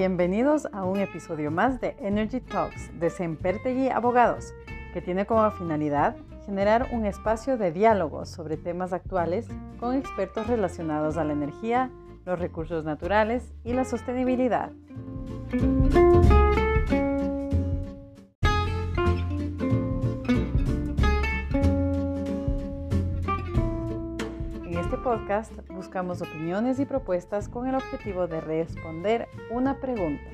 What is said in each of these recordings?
bienvenidos a un episodio más de Energy Talks de Sempertegui Abogados, que tiene como finalidad generar un espacio de diálogo sobre temas actuales con expertos relacionados a la energía, los recursos naturales y la sostenibilidad. Podcast buscamos opiniones y propuestas con el objetivo de responder una pregunta.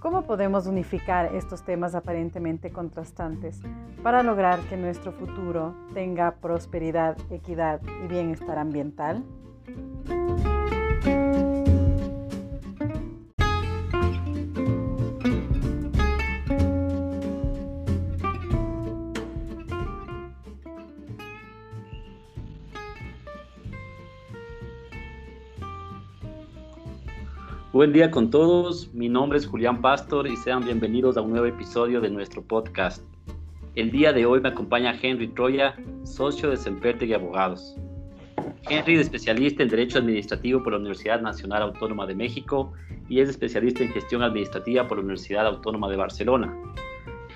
¿Cómo podemos unificar estos temas aparentemente contrastantes para lograr que nuestro futuro tenga prosperidad, equidad y bienestar ambiental? Buen día con todos, mi nombre es Julián Pastor y sean bienvenidos a un nuevo episodio de nuestro podcast. El día de hoy me acompaña Henry Troya, socio de Semperte y Abogados. Henry es especialista en Derecho Administrativo por la Universidad Nacional Autónoma de México y es especialista en Gestión Administrativa por la Universidad Autónoma de Barcelona.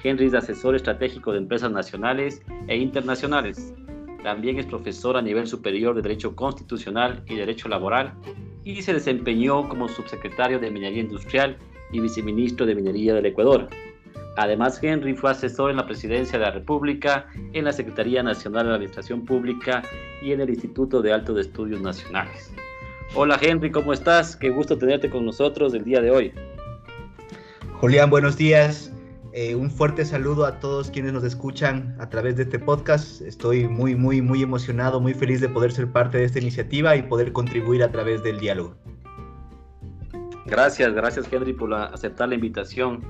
Henry es asesor estratégico de empresas nacionales e internacionales. También es profesor a nivel superior de Derecho Constitucional y Derecho Laboral y se desempeñó como subsecretario de Minería Industrial y viceministro de Minería del Ecuador. Además, Henry fue asesor en la Presidencia de la República, en la Secretaría Nacional de la Administración Pública y en el Instituto de Alto de Estudios Nacionales. Hola Henry, ¿cómo estás? Qué gusto tenerte con nosotros el día de hoy. Julián, buenos días. Eh, un fuerte saludo a todos quienes nos escuchan a través de este podcast. Estoy muy, muy, muy emocionado, muy feliz de poder ser parte de esta iniciativa y poder contribuir a través del diálogo. Gracias, gracias Henry por aceptar la invitación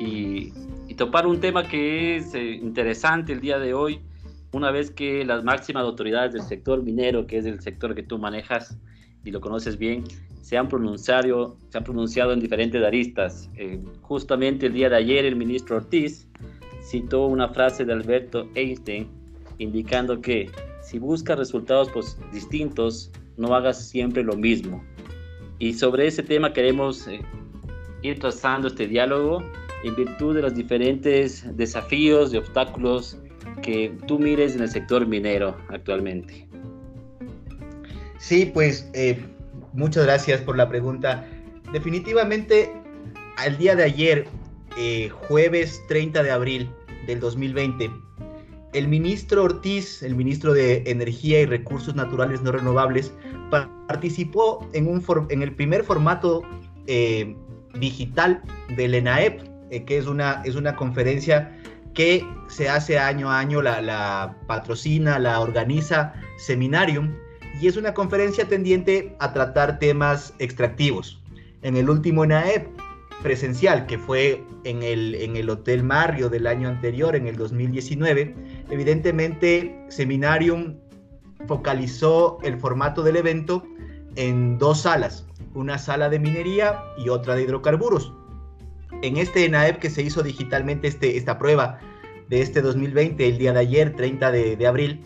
y, topar un tema que es eh, interesante el día de hoy, una vez que las máximas autoridades del sector minero, que es el sector que tú manejas y lo conoces bien, se han pronunciado, se han pronunciado en diferentes aristas. Eh, justamente el día de ayer el ministro Ortiz citó una frase de Alberto Einstein indicando que si buscas resultados pues, distintos, no hagas siempre lo mismo. Y sobre ese tema queremos eh, ir trazando este diálogo en virtud de los diferentes desafíos y obstáculos que tú mires en el sector minero actualmente. Sí, pues eh, Muchas gracias por la pregunta. Definitivamente, al día de ayer, eh, jueves 30 de abril del 2020, el ministro Ortiz, el ministro de Energía y Recursos Naturales No Renovables, participó en, un en el primer formato eh, digital del ENAEP, que es una, es una conferencia que se hace año a año, la, la patrocina, la organiza Seminarium, y es una conferencia tendiente a tratar temas extractivos. En el último ENAEP presencial, que fue en el, en el Hotel Mario del año anterior, en el 2019, evidentemente Seminarium focalizó el formato del evento en dos salas, una sala de minería y otra de hidrocarburos. En este ENAEP que se hizo digitalmente este, esta prueba de este 2020, el día de ayer, 30 de, de abril,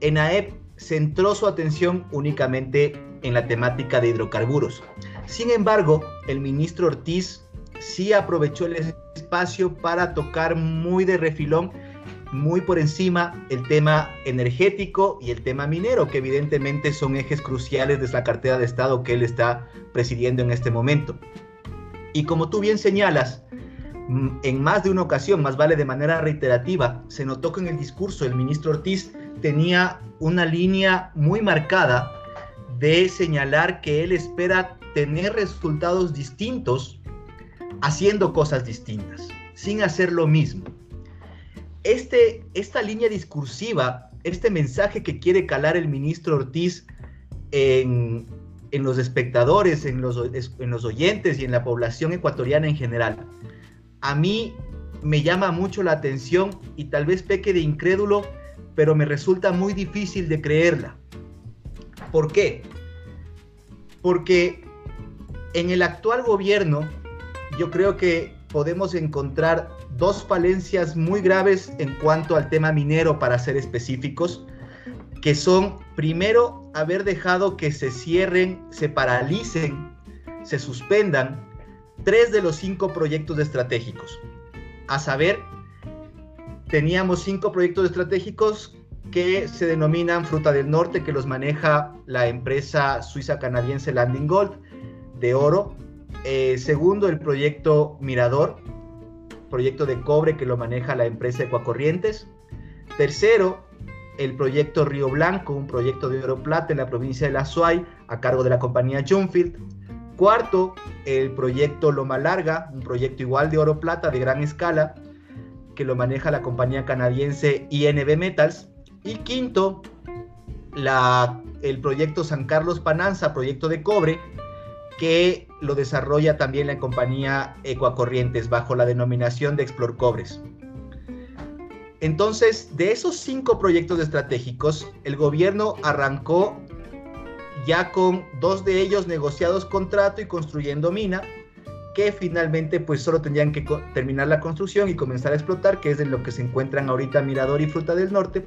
ENAEP centró su atención únicamente en la temática de hidrocarburos. Sin embargo, el ministro Ortiz sí aprovechó el espacio para tocar muy de refilón, muy por encima, el tema energético y el tema minero, que evidentemente son ejes cruciales de la cartera de Estado que él está presidiendo en este momento. Y como tú bien señalas, mm, en más de una ocasión, más vale de manera reiterativa, se notó que en el discurso el ministro Ortiz tenía una línea muy marcada de señalar que él espera tener resultados distintos haciendo cosas distintas, sin hacer lo mismo. Este, esta línea discursiva, este mensaje que quiere calar el ministro Ortiz en, los espectadores, en los, en los oyentes y en la población ecuatoriana en general, a mí me llama mucho la atención y tal vez peque de incrédulo pero me resulta muy difícil de creerla. ¿Por qué? Porque en el actual gobierno yo creo que podemos encontrar dos falencias muy graves en cuanto al tema minero, para ser específicos, que son, primero, haber dejado que se cierren, se paralicen, se suspendan tres de los cinco proyectos estratégicos. A saber, teníamos cinco proyectos estratégicos que se denominan Fruta del Norte, que los maneja la empresa suiza-canadiense Landing Gold de oro. Eh, segundo, el proyecto Mirador, proyecto de cobre que lo maneja la empresa Ecuacorrientes. Tercero, el proyecto Río Blanco, un proyecto de oro plata en la provincia de La Suay, a cargo de la compañía Junfield. Cuarto, el proyecto Loma Larga, un proyecto igual de oro plata de gran escala, que lo maneja la compañía canadiense INB Metals. Y quinto, la, el proyecto San Carlos Pananza, proyecto de cobre, que lo desarrolla también la compañía Ecuacorrientes bajo la denominación de Explor Cobres. Entonces, de esos cinco proyectos estratégicos, el gobierno arrancó ya con dos de ellos negociados contrato y construyendo mina, que finalmente pues solo tendrían que terminar la construcción y comenzar a explotar, que es en lo que se encuentran ahorita Mirador y Fruta del Norte,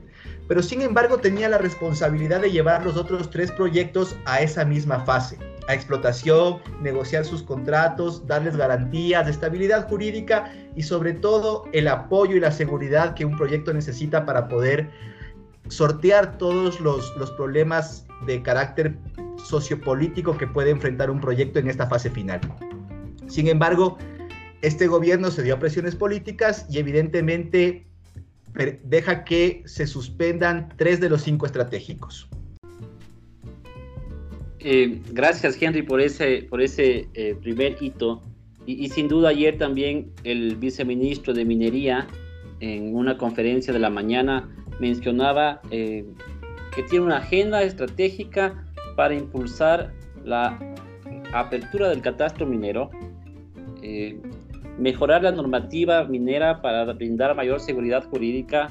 pero sin embargo tenía la responsabilidad de llevar los otros tres proyectos a esa misma fase, a explotación, negociar sus contratos, darles garantías de estabilidad jurídica y sobre todo el apoyo y la seguridad que un proyecto necesita para poder sortear todos los, problemas de carácter sociopolítico que puede enfrentar un proyecto en esta fase final. Sin embargo, este gobierno se dio a presiones políticas y evidentemente deja que se suspendan tres de los cinco estratégicos. Eh, gracias Henry por ese, por ese eh, primer hito. Y, sin duda ayer también el viceministro de Minería en una conferencia de la mañana mencionaba eh, que tiene una agenda estratégica para impulsar la apertura del catastro minero eh, mejorar la normativa minera para brindar mayor seguridad jurídica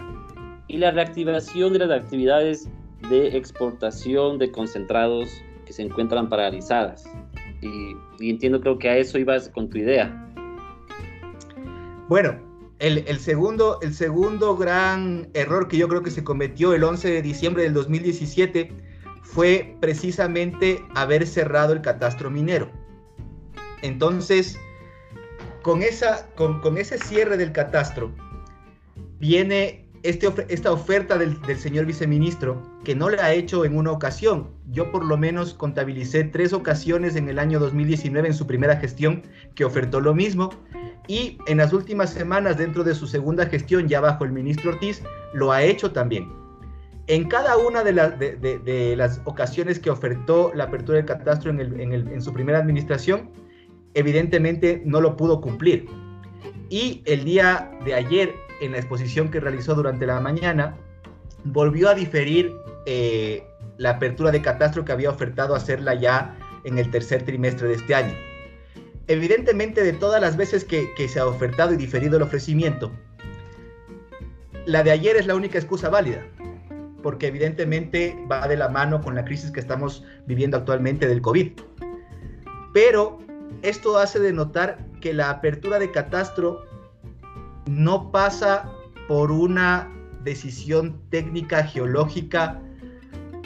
y la reactivación de las actividades de exportación de concentrados que se encuentran paralizadas. Y, entiendo, creo que a eso ibas con tu idea. Bueno, el, el, segundo, el segundo gran error que yo creo que se cometió el 11 de diciembre del 2017 fue precisamente haber cerrado el catastro minero. Entonces, con, esa, con, ese cierre del catastro, viene este, esta oferta del, señor viceministro, que no le ha hecho en una ocasión. Yo por lo menos contabilicé tres ocasiones en el año 2019 en su primera gestión que ofertó lo mismo. Y en las últimas semanas, dentro de su segunda gestión, ya bajo el ministro Ortiz, lo ha hecho también. En cada una de, de, las ocasiones que ofertó la apertura del catastro en, el, en, el, en su primera administración, evidentemente no lo pudo cumplir. Y el día de ayer, en la exposición que realizó durante la mañana, volvió a diferir eh, la apertura de catastro que había ofertado hacerla ya en el tercer trimestre de este año. Evidentemente, de todas las veces que, que se ha ofertado y diferido el ofrecimiento, la de ayer es la única excusa válida, porque evidentemente va de la mano con la crisis que estamos viviendo actualmente del COVID. Pero esto hace de notar que la apertura de catastro no pasa por una decisión técnica geológica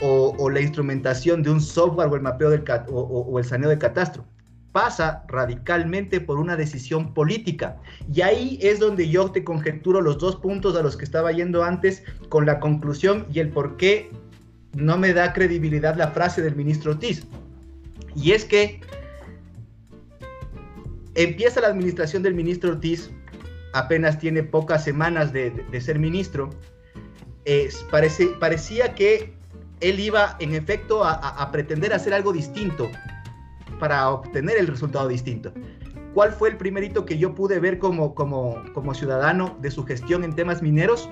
o, la instrumentación de un software o el mapeo o, el saneo de catastro. Pasa radicalmente por una decisión política. Y ahí es donde yo te conjeturo los dos puntos a los que estaba yendo antes con la conclusión y el por qué no me da credibilidad la frase del ministro Ortiz. Y es que Empieza la administración del ministro Ortiz, apenas tiene pocas semanas de, ser ministro. parece, parecía que él iba en efecto a, pretender hacer algo distinto para obtener el resultado distinto. ¿Cuál fue el primerito que yo pude ver como, como, como ciudadano de su gestión en temas mineros?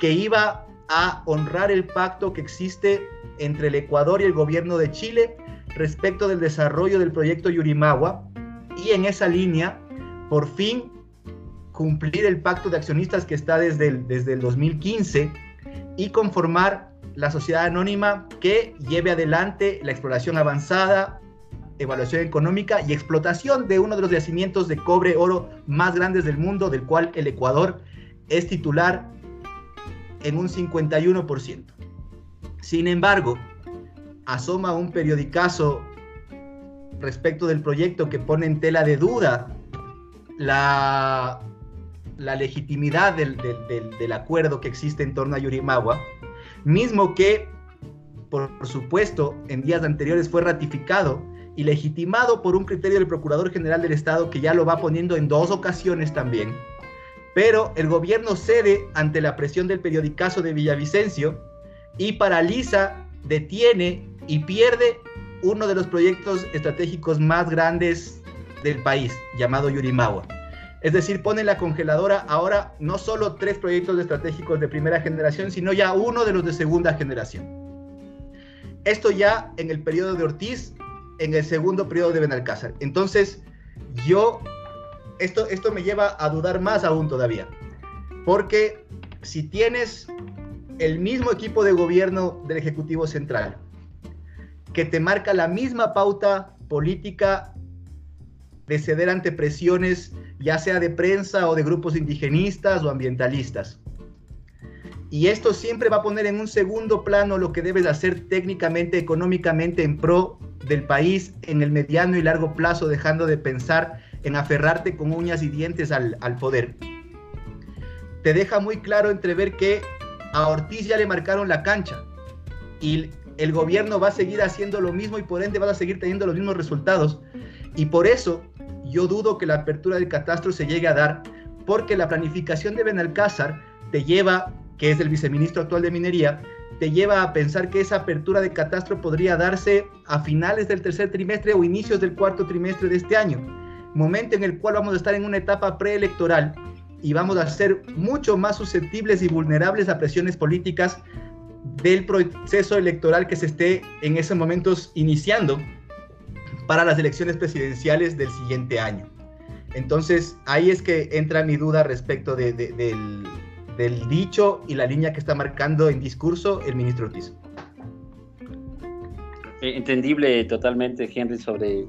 Que iba a honrar el pacto que existe entre el Ecuador y el gobierno de Chile respecto del desarrollo del proyecto Yurimagua, y en esa línea, por fin cumplir el pacto de accionistas que está desde el, desde el 2015 y conformar la sociedad anónima que lleve adelante la exploración avanzada, evaluación económica y explotación de uno de los yacimientos de cobre oro más grandes del mundo, del cual el Ecuador es titular en un 51%. Sin embargo, asoma un periodicazo respecto del proyecto que pone en tela de duda la, la legitimidad del, del, acuerdo que existe en torno a Yurimagua, mismo que, por, supuesto, en días anteriores fue ratificado y legitimado por un criterio del Procurador General del Estado que ya lo va poniendo en dos ocasiones también, pero el gobierno cede ante la presión del periodicazo de Villavicencio y paraliza, detiene y pierde uno de los proyectos estratégicos más grandes del país, llamado Yurimagua. Es decir, pone en la congeladora ahora no solo tres proyectos estratégicos de primera generación, sino ya uno de los de segunda generación. Esto ya en el periodo de Ortiz, en el segundo periodo de Benalcázar. Entonces, yo, esto, esto me lleva a dudar más aún todavía. Porque si tienes el mismo equipo de gobierno del Ejecutivo Central, que te marca la misma pauta política de ceder ante presiones, ya sea de prensa o de grupos indigenistas o ambientalistas. Y esto siempre va a poner en un segundo plano lo que debes hacer técnicamente, económicamente en pro del país en el mediano y largo plazo, dejando de pensar en aferrarte con uñas y dientes al, al poder. Te deja muy claro entrever que a Ortiz ya le marcaron la cancha y el gobierno va a seguir haciendo lo mismo y por ende va a seguir teniendo los mismos resultados. Y por eso yo dudo que la apertura del catastro se llegue a dar, porque la planificación de Benalcázar te lleva, que es el viceministro actual de Minería, te lleva a pensar que esa apertura de catastro podría darse a finales del tercer trimestre o inicios del cuarto trimestre de este año, momento en el cual vamos a estar en una etapa preelectoral y vamos a ser mucho más susceptibles y vulnerables a presiones políticas del proceso electoral que se esté en esos momentos iniciando para las elecciones presidenciales del siguiente año. Entonces, ahí es que entra mi duda respecto del, del, dicho y la línea que está marcando en discurso el ministro Ortiz. Eh, entendible totalmente, Henry, sobre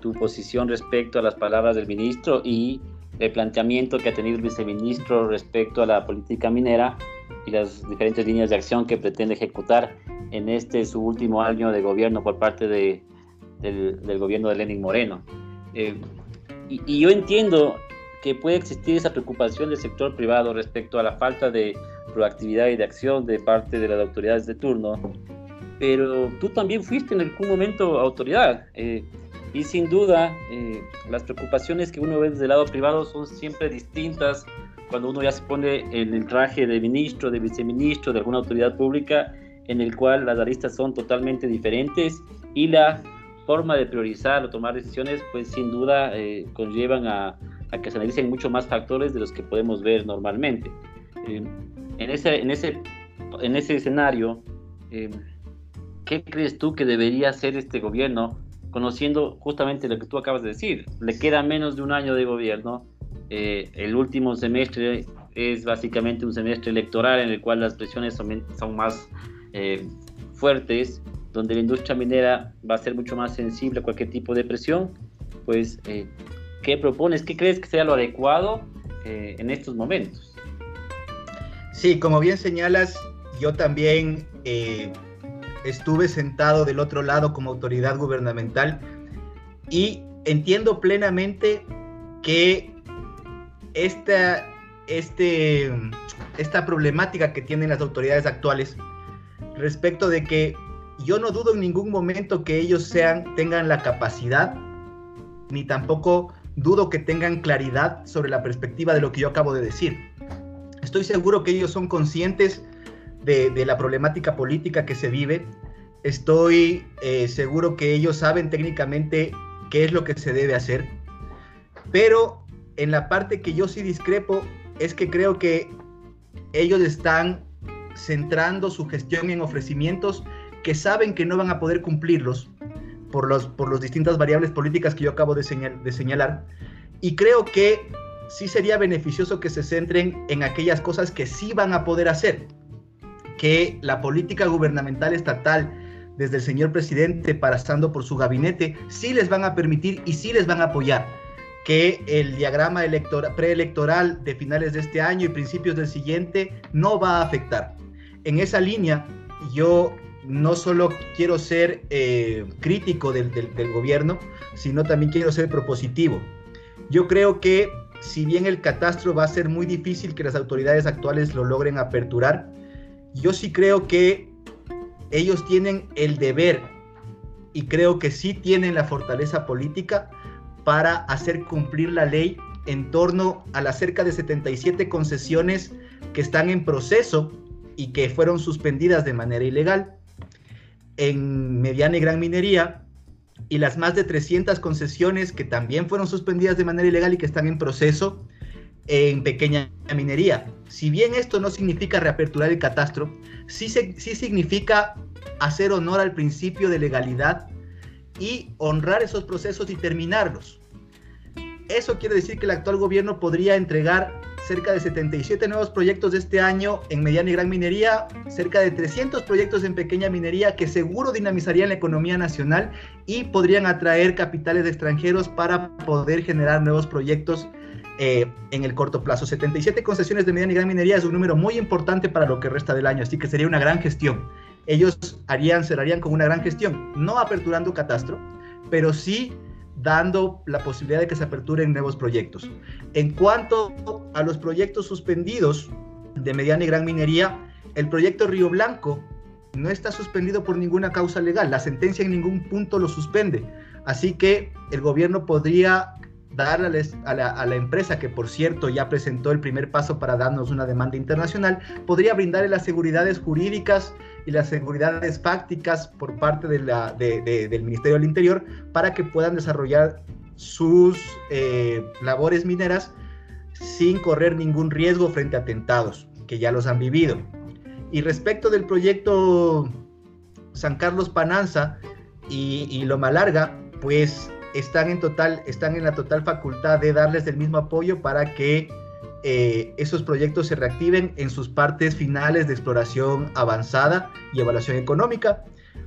tu posición respecto a las palabras del ministro y el planteamiento que ha tenido el viceministro respecto a la política minera y las diferentes líneas de acción que pretende ejecutar en este su último año de gobierno por parte de, del, gobierno de Lenin Moreno. Eh, y, yo entiendo que puede existir esa preocupación del sector privado respecto a la falta de proactividad y de acción de parte de las autoridades de turno, pero tú también fuiste en algún momento autoridad. Eh, y sin duda, eh, las preocupaciones que uno ve desde el lado privado son siempre distintas cuando uno ya se pone en el traje de ministro, de viceministro, de alguna autoridad pública, en el cual las aristas son totalmente diferentes y la forma de priorizar o tomar decisiones, pues sin duda eh, conllevan a, que se analicen mucho más factores de los que podemos ver normalmente. Eh, en, ese, en, ese, en ese escenario, eh, ¿qué crees tú que debería hacer este gobierno, conociendo justamente lo que tú acabas de decir? Le queda menos de un año de gobierno, el último semestre es básicamente un semestre electoral en el cual las presiones son, son más fuertes donde la industria minera va a ser mucho más sensible a cualquier tipo de presión, pues, eh, ¿qué propones? ¿Qué crees que sea lo adecuado eh, en estos momentos? Sí, como bien señalas, yo también eh, estuve sentado del otro lado como autoridad gubernamental y entiendo plenamente que esta, este, esta problemática que tienen las autoridades actuales respecto de que yo no dudo en ningún momento que ellos sean, tengan la capacidad, ni tampoco dudo que tengan claridad sobre la perspectiva de lo que yo acabo de decir. Estoy seguro que ellos son conscientes de, la problemática política que se vive. Estoy eh, seguro que ellos saben técnicamente qué es lo que se debe hacer. Pero en la parte que yo sí discrepo es que creo que ellos están centrando su gestión en ofrecimientos que saben que no van a poder cumplirlos por las por los distintas variables políticas que yo acabo de, de señalar. Y creo que sí sería beneficioso que se centren en aquellas cosas que sí van a poder hacer, que la política gubernamental estatal, desde el señor presidente pasando por su gabinete, sí les van a permitir y sí les van a apoyar que el diagrama preelectoral de finales de este año y principios del siguiente no va a afectar. En esa línea, yo no solo quiero ser eh, crítico del, gobierno, sino también quiero ser propositivo. Yo creo que si bien el catastro va a ser muy difícil que las autoridades actuales lo logren aperturar, yo sí creo que ellos tienen el deber y creo que sí tienen la fortaleza política para hacer cumplir la ley en torno a las cerca de 77 concesiones que están en proceso y que fueron suspendidas de manera ilegal en mediana y gran minería y las más de 300 concesiones que también fueron suspendidas de manera ilegal y que están en proceso en pequeña minería. Si bien esto no significa reaperturar el catastro, sí, sí significa hacer honor al principio de legalidad y honrar esos procesos y terminarlos. Eso quiere decir que el actual gobierno podría entregar cerca de 77 nuevos proyectos de este año en mediana y gran minería, cerca de 300 proyectos en pequeña minería que seguro dinamizarían la economía nacional y podrían atraer capitales extranjeros para poder generar nuevos proyectos eh, en el corto plazo. 77 concesiones de mediana y gran minería es un número muy importante para lo que resta del año, así que sería una gran gestión. Ellos harían, cerrarían con una gran gestión, no aperturando catastro, pero sí dando la posibilidad de que se aperturen nuevos proyectos. En cuanto a los proyectos suspendidos de mediana y gran minería, el proyecto Río Blanco no está suspendido por ninguna causa legal, la sentencia en ningún punto lo suspende, así que el gobierno podría darle a la, empresa, que por cierto ya presentó el primer paso para darnos una demanda internacional, podría brindarle las seguridades jurídicas y las seguridades fácticas por parte del Ministerio del Interior para que puedan desarrollar sus eh, labores mineras sin correr ningún riesgo frente a atentados, que ya los han vivido. Y respecto del proyecto San Carlos Pananza y, y Loma Larga, pues están en, total, están en la total facultad de darles el mismo apoyo para que eh, esos proyectos se reactiven en sus partes finales de exploración avanzada y evaluación económica,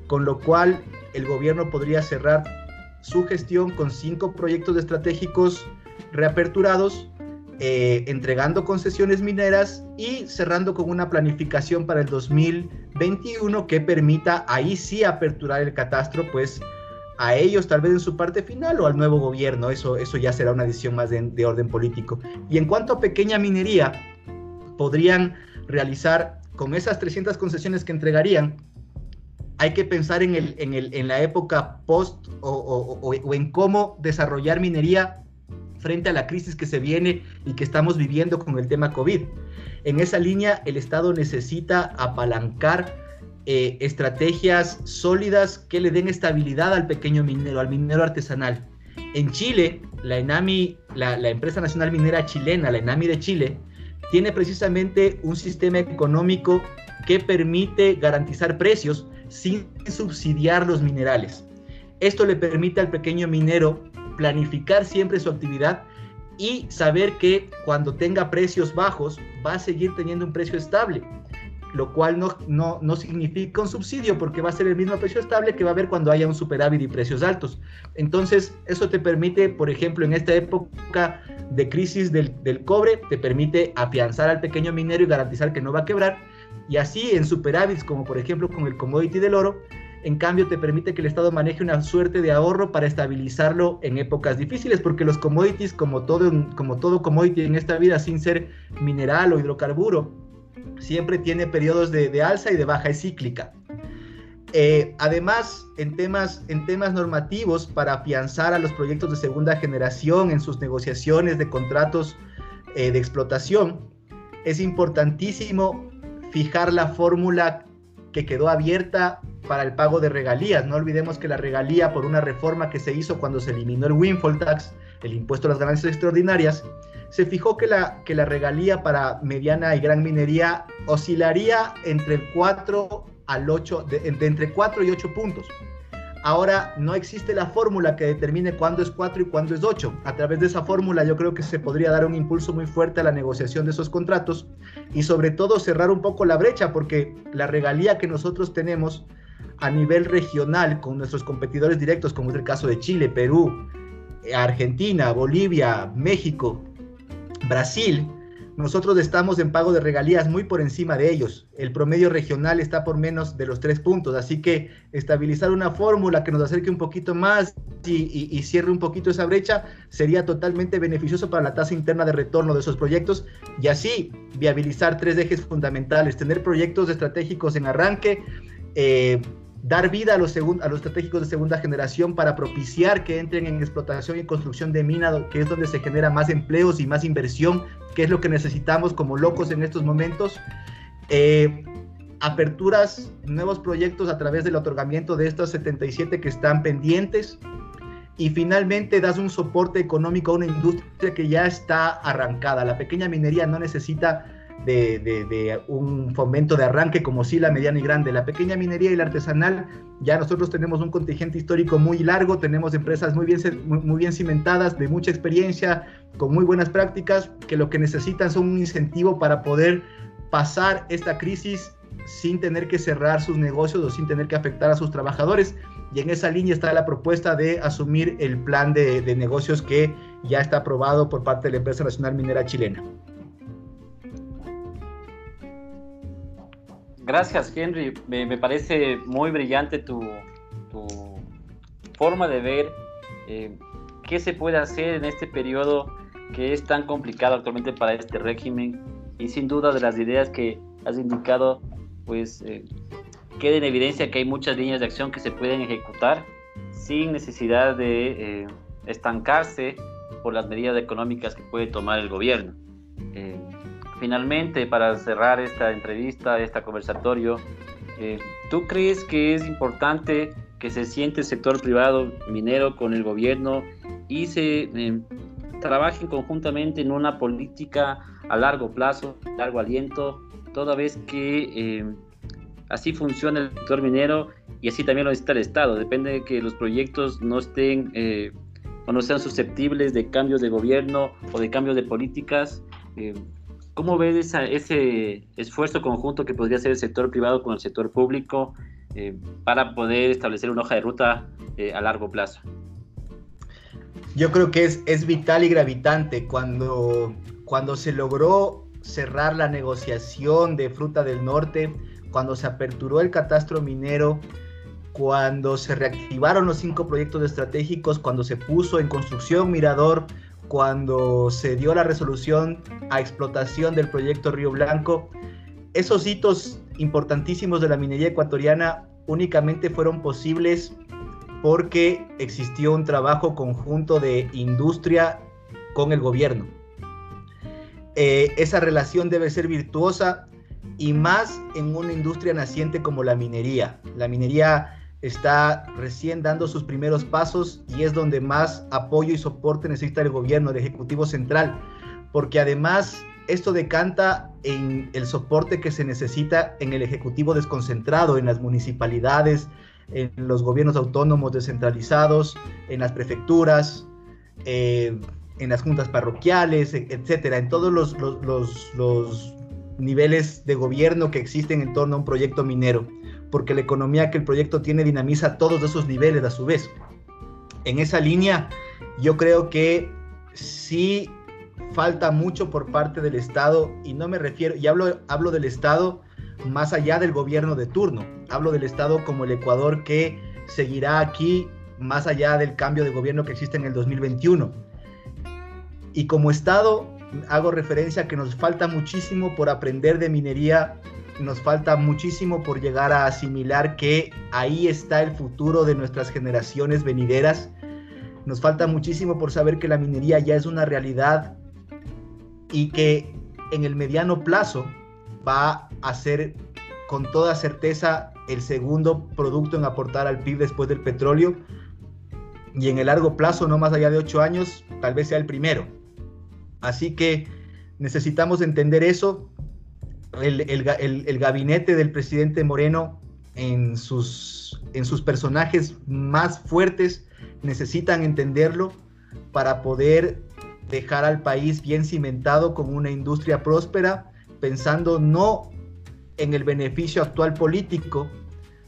con lo cual el gobierno podría cerrar su gestión con cinco proyectos estratégicos reaperturados, eh, entregando concesiones mineras y cerrando con una planificación para el 2021 que permita ahí sí aperturar el catastro, pues a ellos tal vez en su parte final o al nuevo gobierno. Eso, eso ya será una decisión más de, orden político. Y en cuanto a pequeña minería, podrían realizar con esas 300 concesiones que entregarían, hay que pensar en, el, en, el, en la época post o, o, en cómo desarrollar minería frente a la crisis que se viene y que estamos viviendo con el tema COVID. En esa línea, el Estado necesita apalancar eh, estrategias sólidas que le den estabilidad al pequeño minero, al minero artesanal. En Chile, la ENAMI, la, empresa nacional minera chilena, la ENAMI de Chile, tiene precisamente un sistema económico que permite garantizar precios sin subsidiar los minerales. Esto le permite al pequeño minero planificar siempre su actividad y saber que cuando tenga precios bajos va a seguir teniendo un precio estable lo cual no, no, no, significa un subsidio porque va a ser el mismo precio estable que va a haber cuando haya un superávit y precios altos. Entonces, eso te permite, por ejemplo, en esta época de crisis del, del cobre, te permite afianzar al pequeño minero y garantizar que no va a quebrar. Y así en superávits, como por ejemplo con el commodity del oro, en cambio te permite que el Estado maneje una suerte de ahorro para estabilizarlo en épocas difíciles, porque los commodities, como todo, como todo commodity en esta vida, sin ser mineral o hidrocarburo, siempre tiene periodos de, alza y de baja, es cíclica. Eh, además, en temas, en temas normativos, para afianzar a los proyectos de segunda generación en sus negociaciones de contratos eh, de explotación, es importantísimo fijar la fórmula que quedó abierta para el pago de regalías. No olvidemos que la regalía por una reforma que se hizo cuando se eliminó el windfall tax, el impuesto a las ganancias extraordinarias, se fijó que la, que la regalía para mediana y gran minería oscilaría entre el 4 al 8, de, entre 4 y 8 puntos. Ahora no existe la fórmula que determine cuándo es 4 y cuándo es 8. A través de esa fórmula yo creo que se podría dar un impulso muy fuerte a la negociación de esos contratos y sobre todo cerrar un poco la brecha porque la regalía que nosotros tenemos a nivel regional con nuestros competidores directos como es el caso de Chile, Perú, Argentina, Bolivia, México, Brasil, nosotros estamos en pago de regalías muy por encima de ellos. El promedio regional está por menos de los tres puntos, así que estabilizar una fórmula que nos acerque un poquito más y, cierre un poquito esa brecha sería totalmente beneficioso para la tasa interna de retorno de esos proyectos y así viabilizar tres ejes fundamentales, tener proyectos estratégicos en arranque, eh, dar vida a los, estratégicos de segunda generación para propiciar que entren en explotación y construcción de mina, que es donde se genera más empleos y más inversión, que es lo que necesitamos como locos en estos momentos. Eh, aperturas, nuevos proyectos a través del otorgamiento de estos 77 que están pendientes. Y finalmente das un soporte económico a una industria que ya está arrancada. La pequeña minería no necesita de, un fomento de arranque como sí la mediana y grande. La pequeña minería y la artesanal, ya nosotros tenemos un contingente histórico muy largo, tenemos empresas muy bien, muy bien cimentadas, de mucha experiencia, con muy buenas prácticas, que lo que necesitan son un incentivo para poder pasar esta crisis sin tener que cerrar sus negocios o sin tener que afectar a sus trabajadores. Y en esa línea está la propuesta de asumir el plan de, de negocios que ya está aprobado por parte de la Empresa Nacional Minera Chilena. Gracias, Henry. Me, parece muy brillante tu, forma de ver eh, qué se puede hacer en este periodo que es tan complicado actualmente para este régimen y sin duda de las ideas que has indicado, pues eh, queda en evidencia que hay muchas líneas de acción que se pueden ejecutar sin necesidad de eh, estancarse por las medidas económicas que puede tomar el gobierno. Finalmente, para cerrar esta entrevista, este conversatorio, eh, ¿tú crees que es importante que se siente el sector privado minero con el gobierno y se eh, trabajen conjuntamente en una política a largo plazo, largo aliento, toda vez que eh, así funciona el sector minero y así también lo necesita el Estado. Depende de que los proyectos no estén o no sean susceptibles de cambios de gobierno o de cambios de políticas. ¿Cómo ves ese esfuerzo conjunto que podría hacer el sector privado con el sector público eh, para poder establecer una hoja de ruta eh, a largo plazo? Yo creo que es, es vital y gravitante cuando, cuando se logró cerrar la negociación de Fruta del Norte, cuando se aperturó el catastro minero, cuando se reactivaron los cinco proyectos estratégicos, cuando se puso en construcción Mirador, cuando se dio la resolución a explotación del proyecto Río Blanco. Esos hitos importantísimos de la minería ecuatoriana únicamente fueron posibles porque existió un trabajo conjunto de industria con el gobierno. Eh, esa relación debe ser virtuosa y más en una industria naciente como la minería. La minería está recién dando sus primeros pasos y es donde más apoyo y soporte necesita el gobierno, el Ejecutivo Central, porque además esto decanta en el soporte que se necesita en el Ejecutivo desconcentrado, en las municipalidades, en los gobiernos autónomos descentralizados, en las prefecturas, eh, en las juntas parroquiales, etcétera, en todos los, los niveles de gobierno que existen en torno a un proyecto minero porque la economía que el proyecto tiene dinamiza todos esos niveles a su vez. En esa línea, yo creo que sí falta mucho por parte del Estado, y no me refiero, y hablo, hablo del Estado más allá del gobierno de turno, hablo del Estado como el Ecuador que seguirá aquí más allá del cambio de gobierno que existe en el 2021. Y como Estado, hago referencia a que nos falta muchísimo por aprender de minería nos falta muchísimo por llegar a asimilar que ahí está el futuro de nuestras generaciones venideras. Nos falta muchísimo por saber que la minería ya es una realidad y que en el mediano plazo va a ser con toda certeza el segundo producto en aportar al PIB después del petróleo y en el largo plazo, no más allá de ocho años, tal vez sea el primero. Así que necesitamos entender eso, el, gabinete del presidente Moreno en sus, en sus personajes más fuertes necesitan entenderlo para poder dejar al país bien cimentado con una industria próspera, pensando no en el beneficio actual político,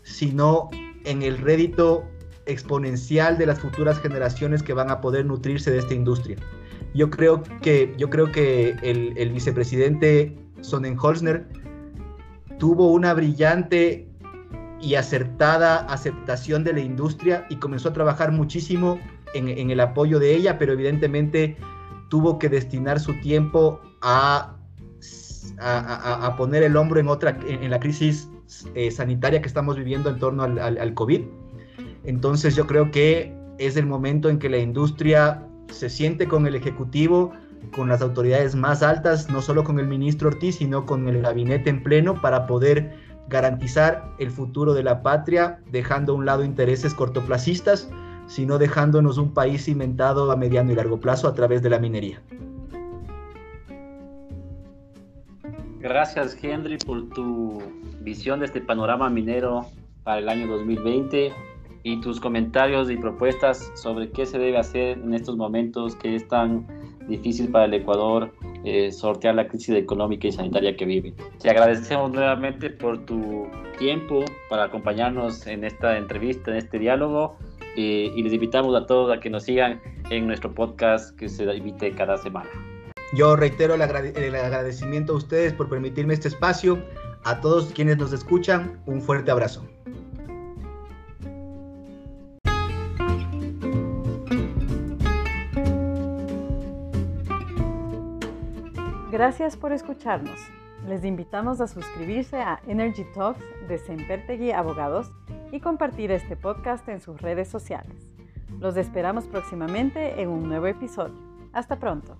sino en el rédito exponencial de las futuras generaciones que van a poder nutrirse de esta industria. Yo creo que, yo creo que el, el vicepresidente Sonnenholzner tuvo una brillante y acertada aceptación de la industria y comenzó a trabajar muchísimo en, el apoyo de ella, pero evidentemente tuvo que destinar su tiempo a, poner el hombro en, otra, en, la crisis eh, sanitaria que estamos viviendo en torno al COVID. Entonces yo creo que es el momento en que la industria se siente con el Ejecutivo, con las autoridades más altas, no solo con el ministro Ortiz, sino con el gabinete en pleno para poder garantizar el futuro de la patria, dejando a un lado intereses cortoplacistas, sino dejándonos un país cimentado a mediano y largo plazo a través de la minería. Gracias Henry por tu visión de este panorama minero para el año 2020 y tus comentarios y propuestas sobre qué se debe hacer en estos momentos que es tan difícil para el Ecuador eh, sortear la crisis económica y sanitaria que vive. Te agradecemos nuevamente por tu tiempo para acompañarnos en esta entrevista, en este diálogo eh, y les invitamos a todos a que nos sigan en nuestro podcast que se emite cada semana. Yo reitero el, el agradecimiento a ustedes por permitirme este espacio. A todos quienes nos escuchan, un fuerte abrazo. Gracias por escucharnos. Les invitamos a suscribirse a Energy Talks de Sempertegui Abogados y compartir este podcast en sus redes sociales. Los esperamos próximamente en un nuevo episodio. Hasta pronto.